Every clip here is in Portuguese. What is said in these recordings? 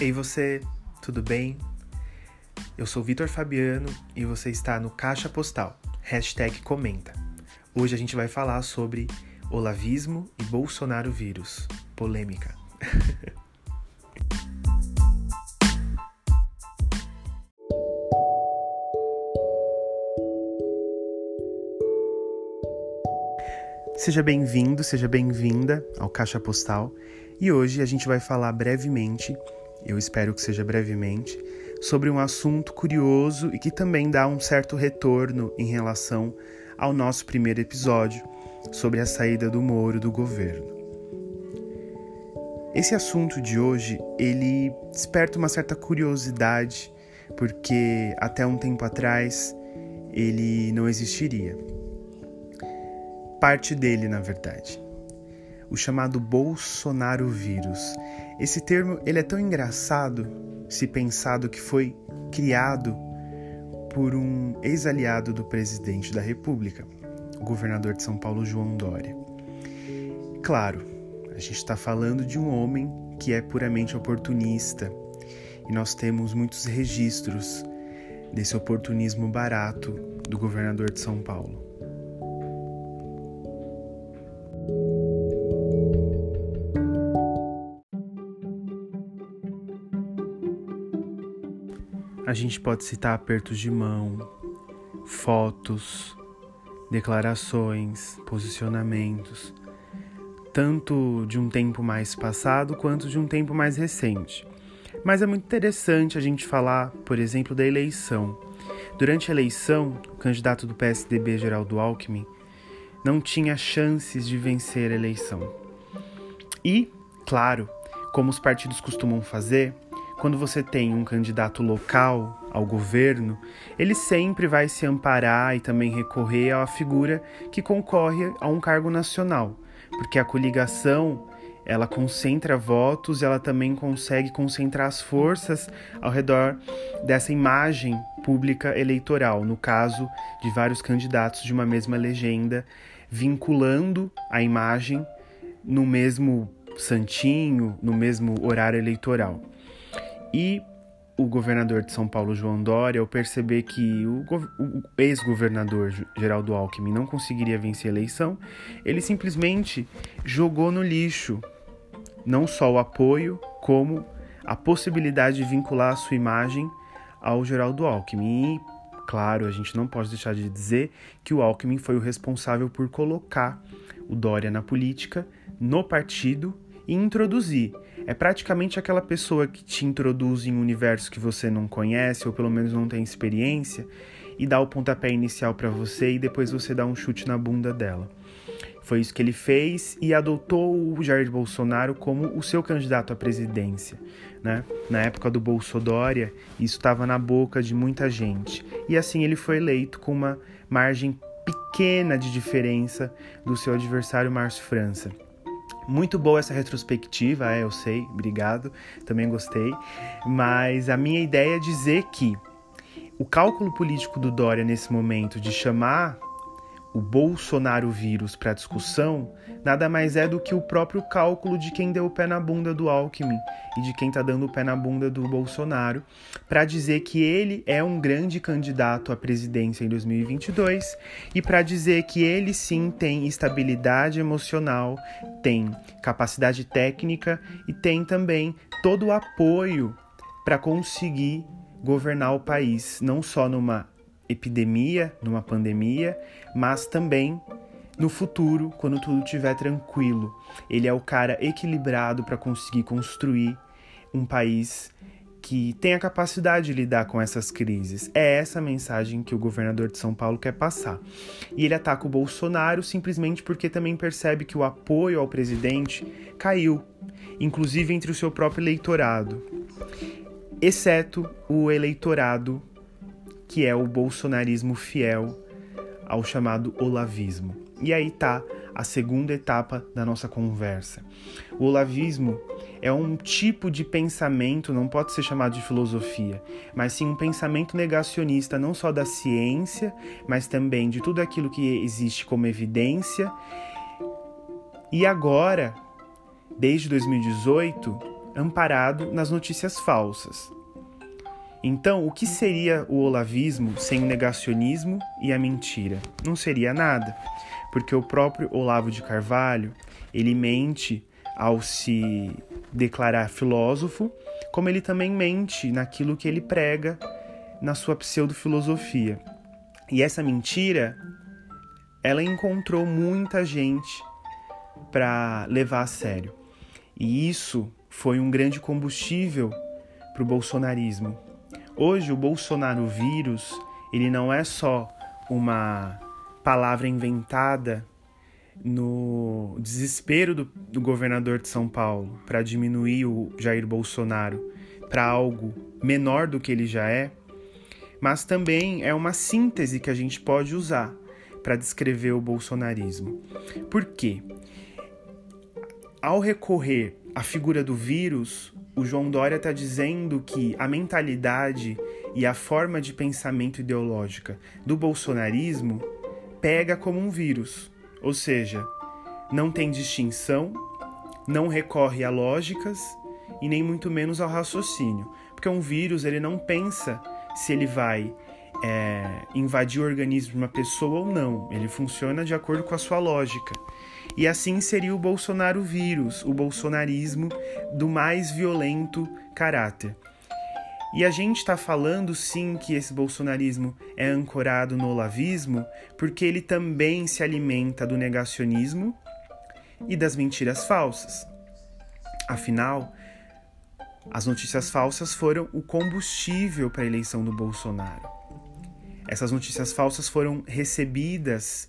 Ei você, tudo bem? Eu sou Vitor Fabiano e você está no Caixa Postal, hashtag comenta. Hoje a gente vai falar sobre olavismo e Bolsonaro vírus. Polêmica. Seja bem-vindo, seja bem-vinda ao Caixa Postal e hoje a gente vai falar brevemente, eu espero que seja brevemente, sobre um assunto curioso e que também dá um certo retorno em relação ao nosso primeiro episódio sobre a saída do Moro do governo. Esse assunto de hoje, ele desperta uma certa curiosidade, porque até um tempo atrás ele não existiria parte dele, na verdade. O chamado Bolsonaro vírus. Esse termo ele é tão engraçado se pensado que foi criado por um ex-aliado do presidente da República, o governador de São Paulo, João Dória. Claro, a gente está falando de um homem que é puramente oportunista e nós temos muitos registros desse oportunismo barato do governador de São Paulo. A gente pode citar apertos de mão, fotos, declarações, posicionamentos, tanto de um tempo mais passado quanto de um tempo mais recente. Mas é muito interessante a gente falar, por exemplo, da eleição. Durante a eleição, o candidato do PSDB, Geraldo Alckmin, não tinha chances de vencer a eleição. E, claro, como os partidos costumam fazer, quando você tem um candidato local ao governo, ele sempre vai se amparar e também recorrer à figura que concorre a um cargo nacional, porque a coligação ela concentra votos, ela também consegue concentrar as forças ao redor dessa imagem pública eleitoral, no caso de vários candidatos de uma mesma legenda, vinculando a imagem no mesmo santinho, no mesmo horário eleitoral. E o governador de São Paulo, João Dória, ao perceber que o, o ex-governador Geraldo Alckmin não conseguiria vencer a eleição, ele simplesmente jogou no lixo não só o apoio, como a possibilidade de vincular a sua imagem ao Geraldo Alckmin. E, claro, a gente não pode deixar de dizer que o Alckmin foi o responsável por colocar o Dória na política, no partido e introduzir é praticamente aquela pessoa que te introduz em um universo que você não conhece ou pelo menos não tem experiência e dá o pontapé inicial para você e depois você dá um chute na bunda dela. Foi isso que ele fez e adotou o Jair Bolsonaro como o seu candidato à presidência. Né? Na época do Bolsodória, isso estava na boca de muita gente. E assim ele foi eleito com uma margem pequena de diferença do seu adversário Márcio França. Muito boa essa retrospectiva, é, eu sei, obrigado, também gostei. Mas a minha ideia é dizer que o cálculo político do Dória nesse momento de chamar o Bolsonaro vírus para discussão nada mais é do que o próprio cálculo de quem deu o pé na bunda do Alckmin e de quem está dando o pé na bunda do Bolsonaro para dizer que ele é um grande candidato à presidência em 2022 e para dizer que ele sim tem estabilidade emocional, tem capacidade técnica e tem também todo o apoio para conseguir governar o país, não só numa epidemia, numa pandemia, mas também no futuro, quando tudo estiver tranquilo. Ele é o cara equilibrado para conseguir construir um país que tem a capacidade de lidar com essas crises. É essa a mensagem que o governador de São Paulo quer passar. E ele ataca o Bolsonaro simplesmente porque também percebe que o apoio ao presidente caiu, inclusive entre o seu próprio eleitorado, exceto o eleitorado que é o bolsonarismo fiel ao chamado olavismo. E aí tá a segunda etapa da nossa conversa. O olavismo é um tipo de pensamento, não pode ser chamado de filosofia, mas sim um pensamento negacionista não só da ciência, mas também de tudo aquilo que existe como evidência. E agora, desde 2018, amparado nas notícias falsas. Então, o que seria o olavismo sem o negacionismo e a mentira? Não seria nada, porque o próprio Olavo de Carvalho, ele mente ao se declarar filósofo, como ele também mente naquilo que ele prega na sua pseudo-filosofia. E essa mentira, ela encontrou muita gente para levar a sério. E isso foi um grande combustível para o bolsonarismo. Hoje o Bolsonaro vírus, ele não é só uma palavra inventada no desespero do, do governador de São Paulo para diminuir o Jair Bolsonaro para algo menor do que ele já é, mas também é uma síntese que a gente pode usar para descrever o bolsonarismo. Por quê? Ao recorrer à figura do vírus, o João Dória está dizendo que a mentalidade e a forma de pensamento ideológica do bolsonarismo pega como um vírus, ou seja, não tem distinção, não recorre a lógicas e nem muito menos ao raciocínio, porque um vírus ele não pensa se ele vai é, invadir o organismo de uma pessoa ou não, ele funciona de acordo com a sua lógica. E assim seria o Bolsonaro vírus, o bolsonarismo do mais violento caráter. E a gente está falando sim que esse bolsonarismo é ancorado no olavismo, porque ele também se alimenta do negacionismo e das mentiras falsas. Afinal, as notícias falsas foram o combustível para a eleição do Bolsonaro. Essas notícias falsas foram recebidas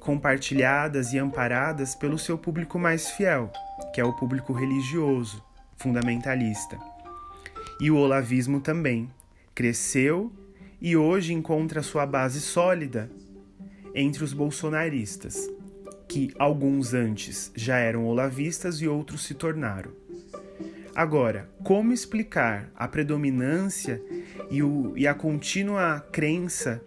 compartilhadas e amparadas pelo seu público mais fiel, que é o público religioso, fundamentalista. E o olavismo também cresceu e hoje encontra sua base sólida entre os bolsonaristas, que alguns antes já eram olavistas e outros se tornaram. Agora, como explicar a predominância e, o, e a contínua crença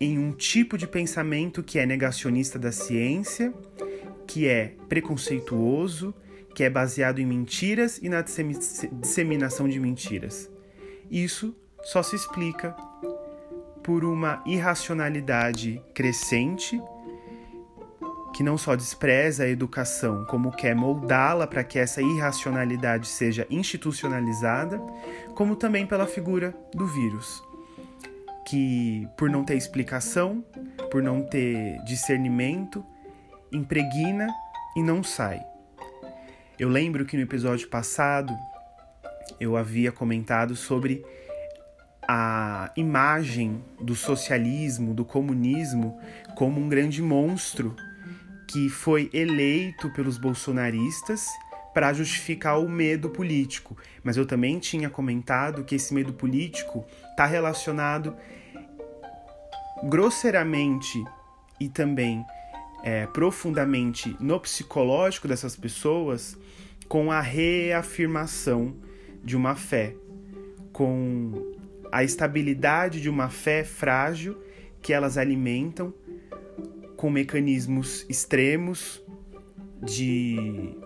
em um tipo de pensamento que é negacionista da ciência, que é preconceituoso, que é baseado em mentiras e na disseminação de mentiras. Isso só se explica por uma irracionalidade crescente que não só despreza a educação, como quer moldá-la para que essa irracionalidade seja institucionalizada, como também pela figura do vírus que, por não ter explicação, por não ter discernimento, impregna e não sai. Eu lembro que no episódio passado eu havia comentado sobre a imagem do socialismo, do comunismo, como um grande monstro que foi eleito pelos bolsonaristas para justificar o medo político. Mas eu também tinha comentado que esse medo político está relacionado grosseiramente e também é, profundamente no psicológico dessas pessoas com a reafirmação de uma fé, com a estabilidade de uma fé frágil que elas alimentam com mecanismos extremos de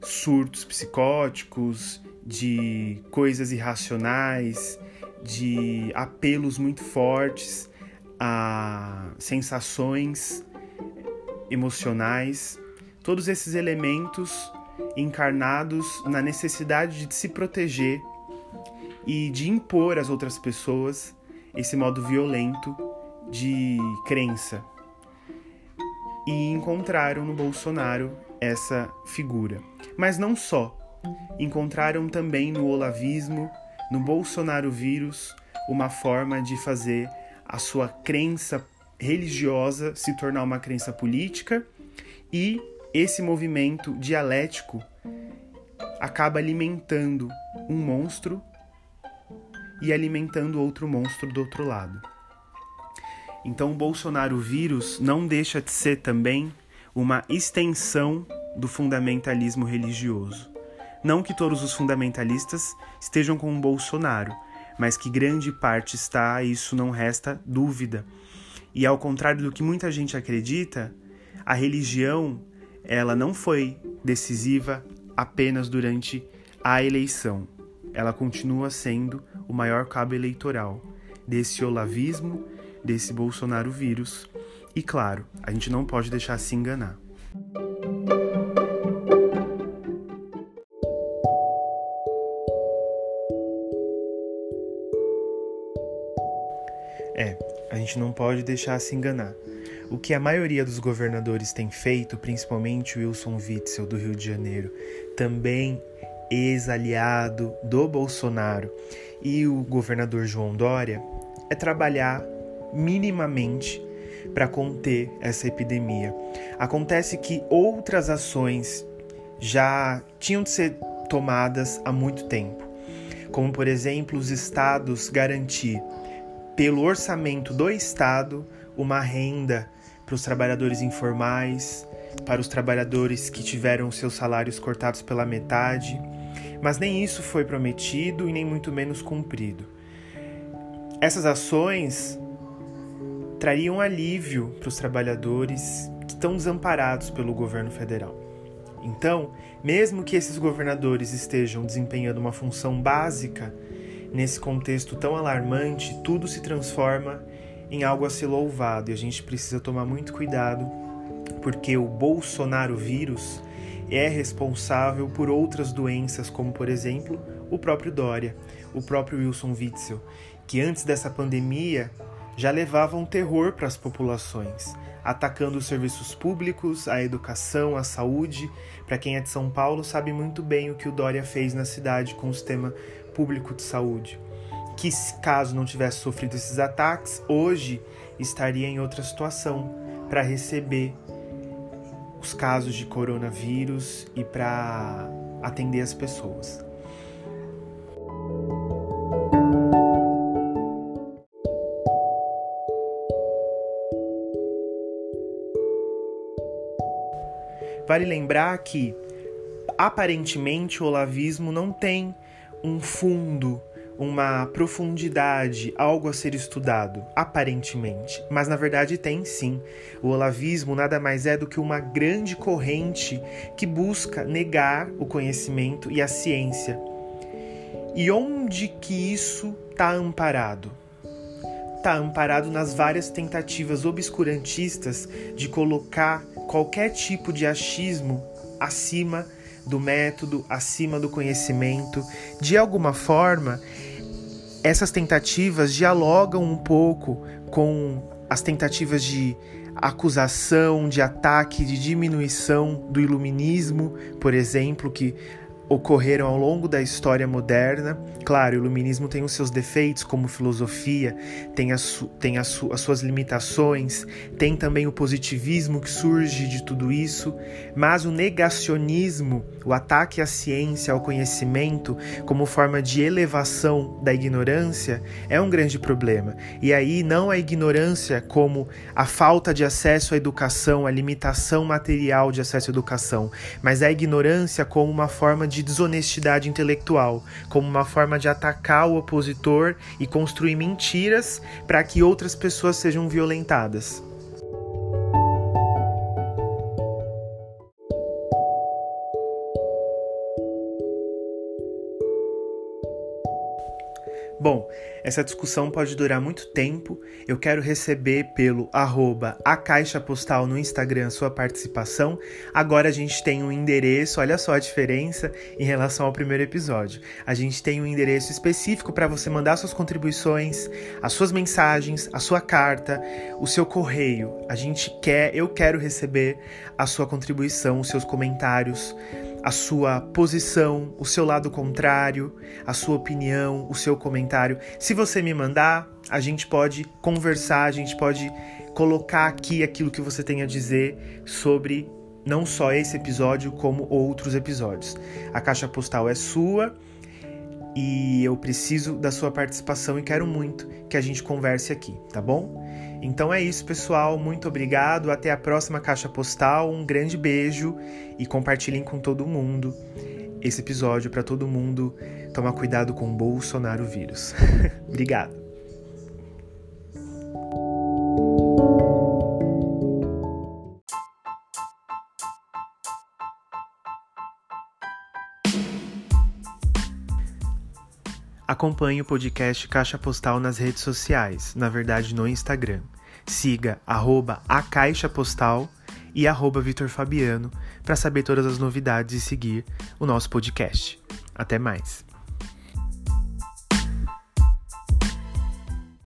surtos psicóticos, de coisas irracionais, de apelos muito fortes a sensações emocionais, todos esses elementos encarnados na necessidade de se proteger e de impor às outras pessoas esse modo violento de crença. E encontraram no Bolsonaro essa figura. Mas não só. Encontraram também no olavismo, no Bolsonaro vírus, uma forma de fazer a sua crença religiosa se tornar uma crença política e esse movimento dialético acaba alimentando um monstro e alimentando outro monstro do outro lado. Então, o Bolsonaro vírus não deixa de ser também uma extensão do fundamentalismo religioso. Não que todos os fundamentalistas estejam com o Bolsonaro, mas que grande parte está, isso não resta dúvida. E ao contrário do que muita gente acredita, a religião ela não foi decisiva apenas durante a eleição. Ela continua sendo o maior cabo eleitoral desse olavismo, desse Bolsonaro vírus. E claro, a gente não pode deixar se enganar. É, a gente não pode deixar se enganar. O que a maioria dos governadores tem feito, principalmente Wilson Witzel do Rio de Janeiro, também ex-aliado do Bolsonaro, e o governador João Dória, é trabalhar minimamente para conter essa epidemia. Acontece que outras ações já tinham de ser tomadas há muito tempo, como por exemplo os estados garantir pelo orçamento do estado uma renda para os trabalhadores informais, para os trabalhadores que tiveram seus salários cortados pela metade, mas nem isso foi prometido e nem muito menos cumprido. Essas ações trariam alívio para os trabalhadores que estão desamparados pelo governo federal. Então, mesmo que esses governadores estejam desempenhando uma função básica nesse contexto tão alarmante, tudo se transforma em algo a ser louvado e a gente precisa tomar muito cuidado, porque o Bolsonaro vírus é responsável por outras doenças, como por exemplo o próprio Dória, o próprio Wilson Witzel, que antes dessa pandemia já levavam terror para as populações, atacando os serviços públicos, a educação, a saúde. Para quem é de São Paulo, sabe muito bem o que o Dória fez na cidade com o sistema público de saúde que, caso não tivesse sofrido esses ataques, hoje estaria em outra situação para receber os casos de coronavírus e para atender as pessoas. Vale lembrar que aparentemente o olavismo não tem um fundo uma profundidade, algo a ser estudado, aparentemente. Mas na verdade tem sim. O olavismo nada mais é do que uma grande corrente que busca negar o conhecimento e a ciência. E onde que isso está amparado? Está amparado nas várias tentativas obscurantistas de colocar qualquer tipo de achismo acima do método, acima do conhecimento. De alguma forma, essas tentativas dialogam um pouco com as tentativas de acusação, de ataque, de diminuição do iluminismo, por exemplo, que ocorreram ao longo da história moderna. Claro, o iluminismo tem os seus defeitos como filosofia, tem, as, tem as, su, as suas limitações, tem também o positivismo que surge de tudo isso, mas o negacionismo, o ataque à ciência, ao conhecimento, como forma de elevação da ignorância, é um grande problema. E aí, não a ignorância como a falta de acesso à educação, a limitação material de acesso à educação, mas a ignorância como uma forma de de desonestidade intelectual, como uma forma de atacar o opositor e construir mentiras para que outras pessoas sejam violentadas. Bom, essa discussão pode durar muito tempo. Eu quero receber pelo arroba a caixa postal no Instagram sua participação. Agora a gente tem um endereço, olha só a diferença em relação ao primeiro episódio. A gente tem um endereço específico para você mandar suas contribuições, as suas mensagens, a sua carta, o seu correio. A gente quer, eu quero receber a sua contribuição, os seus comentários a sua posição, o seu lado contrário, a sua opinião, o seu comentário. Se você me mandar, a gente pode conversar, a gente pode colocar aqui aquilo que você tem a dizer sobre não só esse episódio, como outros episódios. A caixa postal é sua e eu preciso da sua participação e quero muito que a gente converse aqui, tá bom? Então é isso, pessoal. Muito obrigado. Até a próxima caixa postal. Um grande beijo e compartilhem com todo mundo esse episódio para todo mundo tomar cuidado com o Bolsonaro vírus. obrigado. Acompanhe o podcast Caixa Postal nas redes sociais, na verdade no Instagram. Siga arroba a Caixa Postal e arroba Vitor Fabiano para saber todas as novidades e seguir o nosso podcast. Até mais!